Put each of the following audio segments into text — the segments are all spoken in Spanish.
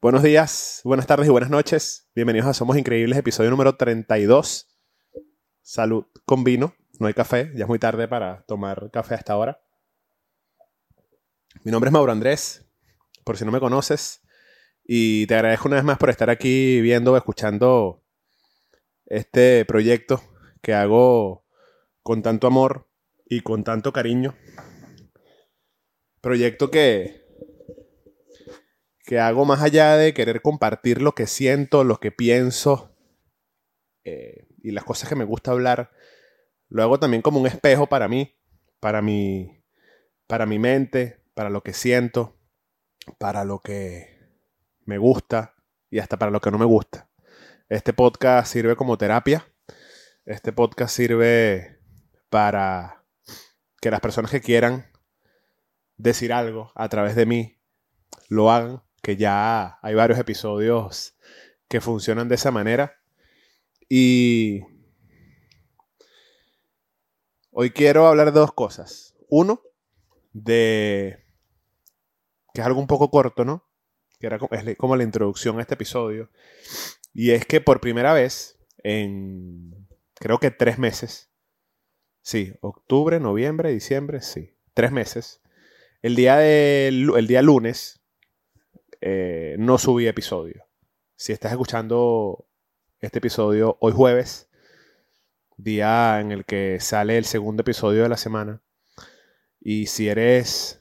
Buenos días, buenas tardes y buenas noches. Bienvenidos a Somos Increíbles, episodio número 32. Salud con vino. No hay café, ya es muy tarde para tomar café a esta hora. Mi nombre es Mauro Andrés, por si no me conoces. Y te agradezco una vez más por estar aquí viendo o escuchando este proyecto que hago con tanto amor y con tanto cariño. Proyecto que, que hago más allá de querer compartir lo que siento, lo que pienso eh, y las cosas que me gusta hablar. Lo hago también como un espejo para mí, para mi, para mi mente, para lo que siento, para lo que me gusta y hasta para lo que no me gusta. Este podcast sirve como terapia. Este podcast sirve para que las personas que quieran decir algo a través de mí lo hagan, que ya hay varios episodios que funcionan de esa manera. Y hoy quiero hablar de dos cosas. Uno, de que es algo un poco corto, ¿no? Que era como, es como la introducción a este episodio. Y es que por primera vez en creo que tres meses, sí, octubre, noviembre, diciembre, sí, tres meses, el día, de, el día lunes eh, no subí episodio. Si estás escuchando este episodio hoy jueves, día en el que sale el segundo episodio de la semana, y si eres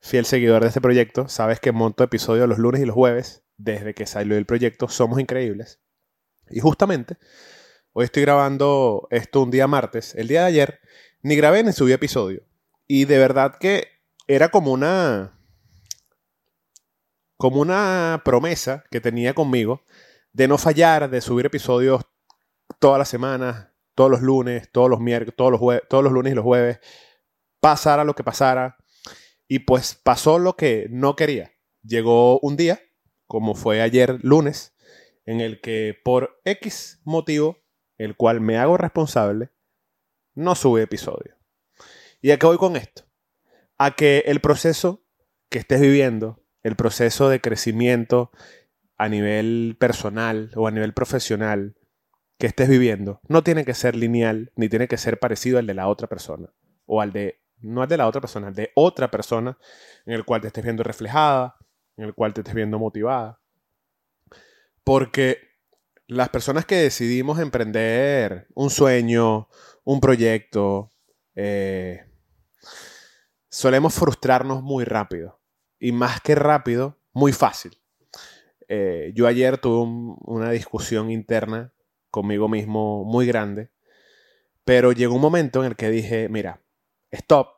fiel seguidor de este proyecto, sabes que monto episodios los lunes y los jueves desde que salió el proyecto Somos Increíbles. Y justamente, hoy estoy grabando esto un día martes. El día de ayer ni grabé ni subí episodio. Y de verdad que era como una. Como una promesa que tenía conmigo de no fallar, de subir episodios todas las semanas, todos los lunes, todos los miércoles, todos los, todos los lunes y los jueves, pasara lo que pasara. Y pues pasó lo que no quería. Llegó un día, como fue ayer lunes, en el que por X motivo, el cual me hago responsable, no sube episodio. ¿Y a qué voy con esto? A que el proceso que estés viviendo, el proceso de crecimiento a nivel personal o a nivel profesional que estés viviendo, no tiene que ser lineal ni tiene que ser parecido al de la otra persona o al de no es de la otra persona, es de otra persona en el cual te estés viendo reflejada, en el cual te estés viendo motivada. Porque las personas que decidimos emprender un sueño, un proyecto, eh, solemos frustrarnos muy rápido. Y más que rápido, muy fácil. Eh, yo ayer tuve una discusión interna conmigo mismo muy grande, pero llegó un momento en el que dije, mira, stop,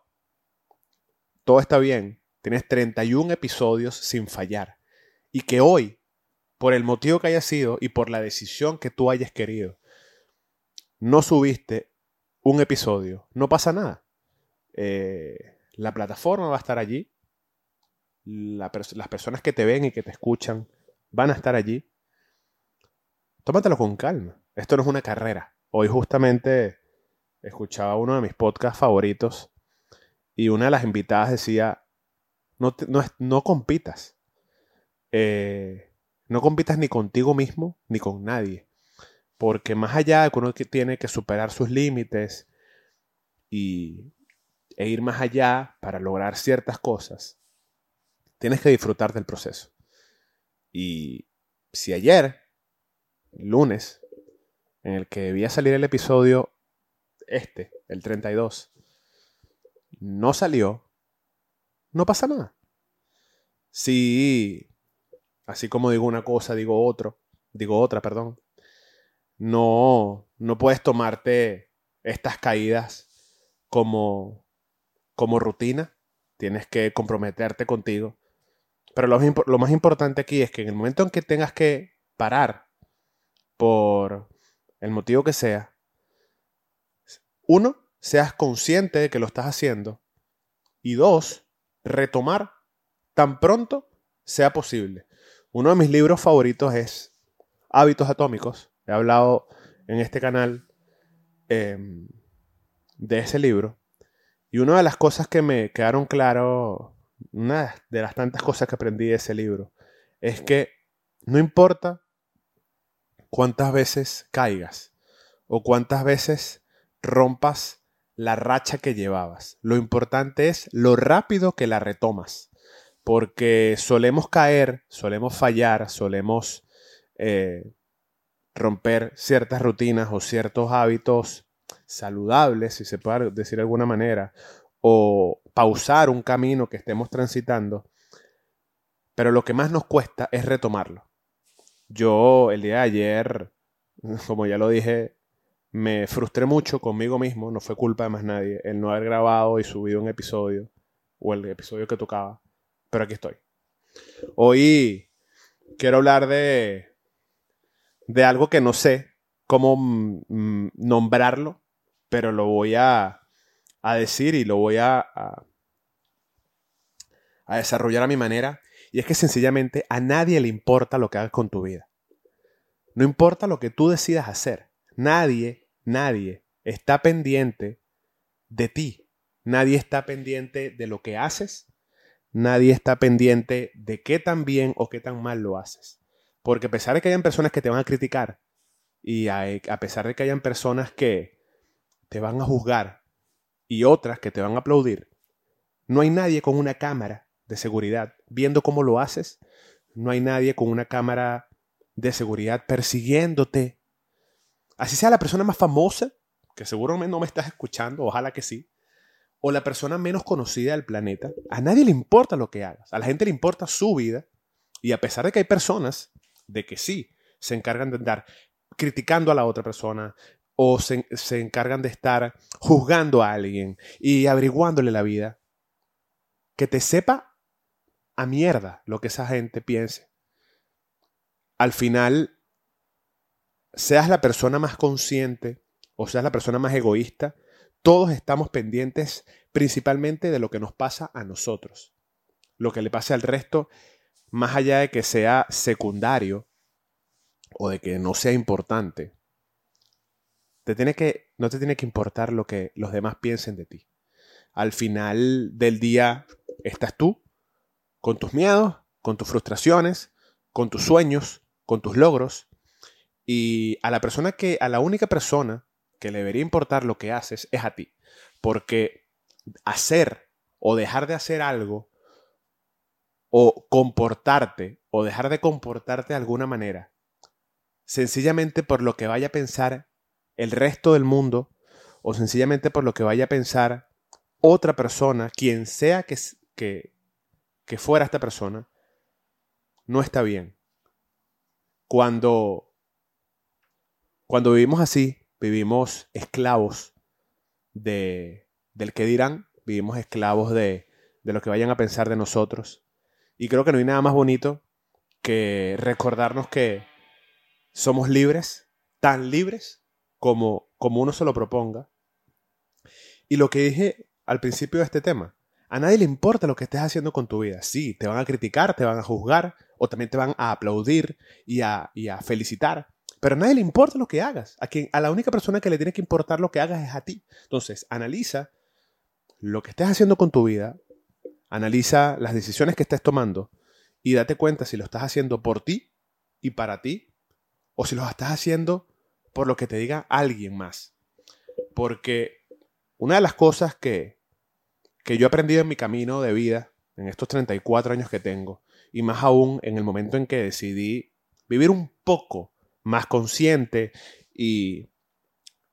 todo está bien, tienes 31 episodios sin fallar. Y que hoy, por el motivo que haya sido y por la decisión que tú hayas querido, no subiste un episodio, no pasa nada. Eh, la plataforma va a estar allí. Las personas que te ven y que te escuchan van a estar allí. Tómatelo con calma. Esto no es una carrera. Hoy justamente escuchaba uno de mis podcasts favoritos y una de las invitadas decía, no, no, compitas. Eh, no compitas ni contigo mismo ni con nadie. Porque más allá de que uno tiene que superar sus límites y, e ir más allá para lograr ciertas cosas, tienes que disfrutar del proceso. Y si ayer, lunes, en el que debía salir el episodio este, el 32, no salió, no pasa nada. Si, así como digo una cosa, digo otro, digo otra, perdón, no, no puedes tomarte estas caídas como, como rutina, tienes que comprometerte contigo. Pero lo, más importante aquí es que en el momento en que tengas que parar por el motivo que sea, uno, seas consciente de que lo estás haciendo. Y dos, retomar tan pronto sea posible. Uno de mis libros favoritos es Hábitos Atómicos. He hablado en este canal em, de ese libro. Y una de las cosas que me quedaron claro, una de las tantas cosas que aprendí de ese libro, es que no importa cuántas veces caigas o cuántas veces rompas la racha que llevabas. Lo importante es lo rápido que la retomas. Porque solemos caer, solemos fallar, solemos eh, romper ciertas rutinas o ciertos hábitos saludables, si se puede decir de alguna manera, o pausar un camino que estemos transitando. Pero lo que más nos cuesta es retomarlo. Yo el día de ayer, como ya lo dije, me frustré mucho conmigo mismo, no fue culpa de más nadie, el no haber grabado y subido un episodio, o el episodio que tocaba, pero aquí estoy. Hoy quiero hablar de, de algo que no sé cómo mm, nombrarlo, pero lo voy a, a decir y lo voy a, a, desarrollar a mi manera, y es que sencillamente a nadie le importa lo que hagas con tu vida. No importa lo que tú decidas hacer. Nadie Nadie está pendiente de ti. Nadie está pendiente de lo que haces. Nadie está pendiente de qué tan bien o qué tan mal lo haces. Porque a pesar de que hayan personas que te van a criticar y a, pesar de que hayan personas que te van a juzgar y otras que te van a aplaudir, no hay nadie con una cámara de seguridad viendo cómo lo haces. No hay nadie con una cámara de seguridad persiguiéndote Así sea la persona más famosa, que seguro no me estás escuchando, ojalá que sí, o la persona menos conocida del planeta, a nadie le importa lo que hagas, a la gente le importa su vida, y a pesar de que hay personas de que sí se encargan de andar criticando a la otra persona, o se, se encargan de estar juzgando a alguien y averiguándole la vida, que te sepa a mierda lo que esa gente piense. Al final seas la persona más consciente o seas la persona más egoísta, todos estamos pendientes principalmente de lo que nos pasa a nosotros. Lo que le pase al resto, más allá de que sea secundario o de que no sea importante, te tiene que, no te tiene que importar lo que los demás piensen de ti. Al final del día estás tú, con tus miedos, con tus frustraciones, con tus sueños, con tus logros, y a la persona que, a la única persona que le debería importar lo que haces es a ti. Porque hacer o dejar de hacer algo o comportarte o dejar de comportarte de alguna manera, sencillamente por lo que vaya a pensar el resto del mundo o sencillamente por lo que vaya a pensar otra persona, quien sea que, que, que fuera esta persona, no está bien. Cuando cuando vivimos así, vivimos esclavos de, del que dirán, vivimos esclavos de, de lo que vayan a pensar de nosotros. Y creo que no hay nada más bonito que recordarnos que somos libres, tan libres como, como uno se lo proponga. Y lo que dije al principio de este tema, a nadie le importa lo que estés haciendo con tu vida. Sí, te van a criticar, te van a juzgar, o también te van a aplaudir y a, y a felicitar. Pero a nadie le importa lo que hagas. A, quien, a la única persona que le tiene que importar lo que hagas es a ti. Entonces, analiza lo que estés haciendo con tu vida, analiza las decisiones que estés tomando y date cuenta si lo estás haciendo por ti y para ti o si lo estás haciendo por lo que te diga alguien más. Porque una de las cosas que, que yo he aprendido en mi camino de vida, en estos 34 años que tengo, y más aún en el momento en que decidí vivir un poco más consciente y,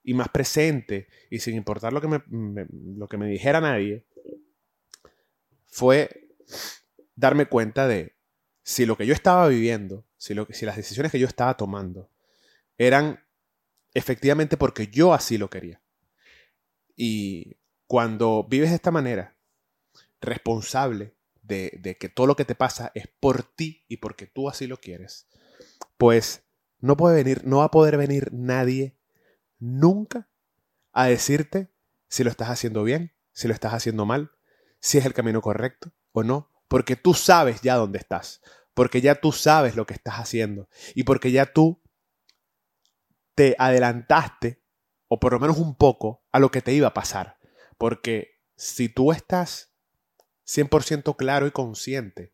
y más presente y sin importar lo que me, lo que me dijera nadie, fue darme cuenta de si lo que yo estaba viviendo, si, lo, si las decisiones que yo estaba tomando eran efectivamente porque yo así lo quería. Y cuando vives de esta manera, responsable de, de, que todo lo que te pasa es por ti y porque tú así lo quieres, pues no puede venir, no va a poder venir nadie nunca a decirte si lo estás haciendo bien, si lo estás haciendo mal, si es el camino correcto o no, porque tú sabes ya dónde estás, porque ya tú sabes lo que estás haciendo y porque ya tú te adelantaste, o por lo menos un poco, a lo que te iba a pasar. Porque si tú estás 100% claro y consciente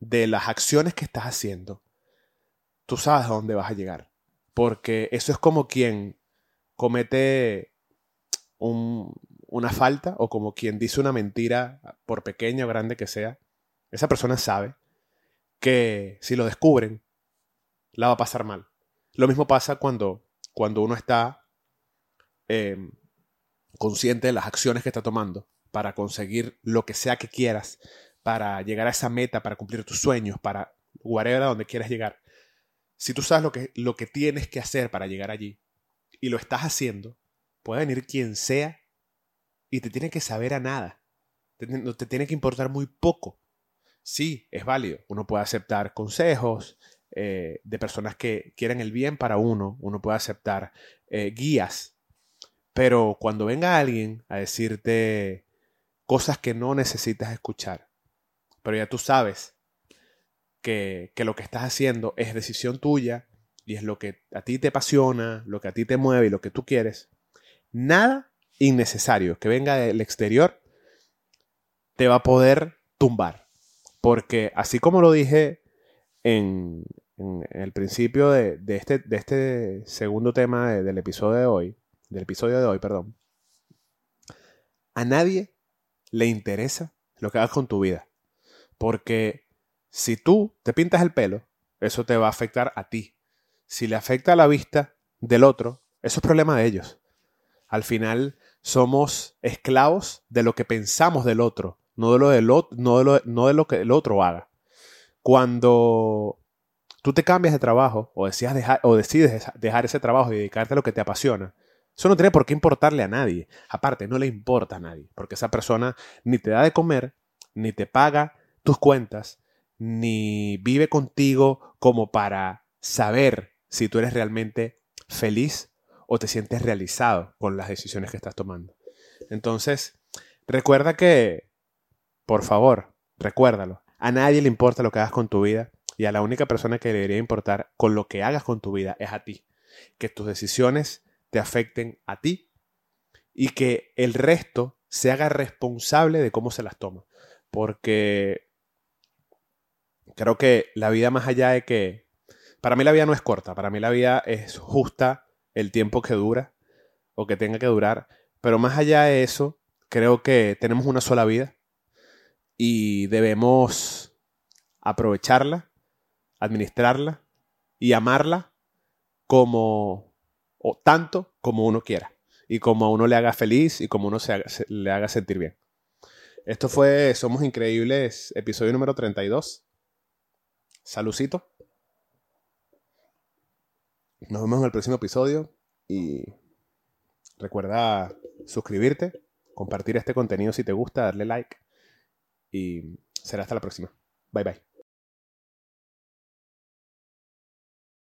de las acciones que estás haciendo, tú sabes a dónde vas a llegar. Porque eso es como quien comete una falta o como quien dice una mentira, por pequeña o grande que sea. Esa persona sabe que si lo descubren, la va a pasar mal. Lo mismo pasa cuando, cuando uno está em, consciente de las acciones que está tomando para conseguir lo que sea que quieras, para llegar a esa meta, para cumplir tus sueños, para whatever a donde quieras llegar. Si tú sabes lo que, lo que tienes que hacer para llegar allí y lo estás haciendo, puede venir quien sea y te tiene que saber a nada. Te, te tiene que importar muy poco. Sí, es válido. Uno puede aceptar consejos, eh, de personas que quieren el bien para uno, uno puede aceptar eh, guías, pero cuando venga alguien a decirte cosas que no necesitas escuchar, pero ya tú sabes que, que lo que estás haciendo es decisión tuya y es lo que a ti te apasiona, lo que a ti te mueve y lo que tú quieres, nada innecesario que venga del exterior te va a poder tumbar. Porque así como lo dije en, el principio de, este, este segundo tema del episodio de hoy, del episodio de hoy, perdón, a nadie le interesa lo que hagas con tu vida. Porque si tú te pintas el pelo, eso te va a afectar a ti. Si le afecta a la vista del otro, eso es problema de ellos. Al final somos esclavos de lo que pensamos del otro, no de lo, del, no de lo, no de lo que el otro haga. Cuando tú te cambias de trabajo o, decides dejar ese trabajo y dedicarte a lo que te apasiona, eso no tiene por qué importarle a nadie. Aparte, no le importa a nadie, porque esa persona ni te da de comer, ni te paga tus cuentas, ni vive contigo como para saber si tú eres realmente feliz o te sientes realizado con las decisiones que estás tomando. Entonces, recuerda que, por favor, recuérdalo, a nadie le importa lo que hagas con tu vida y a la única persona que debería importar con lo que hagas con tu vida es a ti. Que tus decisiones te afecten a ti y que el resto se haga responsable de cómo se las toma. Porque creo que la vida más allá de que... Para mí la vida no es corta, para mí la vida es justa el tiempo que dura o que tenga que durar. Pero más allá de eso, creo que tenemos una sola vida y debemos aprovecharla administrarla y amarla como o tanto como uno quiera y como a uno le haga feliz y como uno se, le haga sentir bien. Esto fue Somos Increíbles, episodio número 32. Salucito. Nos vemos en el próximo episodio y recuerda suscribirte, compartir este contenido si te gusta, darle like y será hasta la próxima. Bye bye.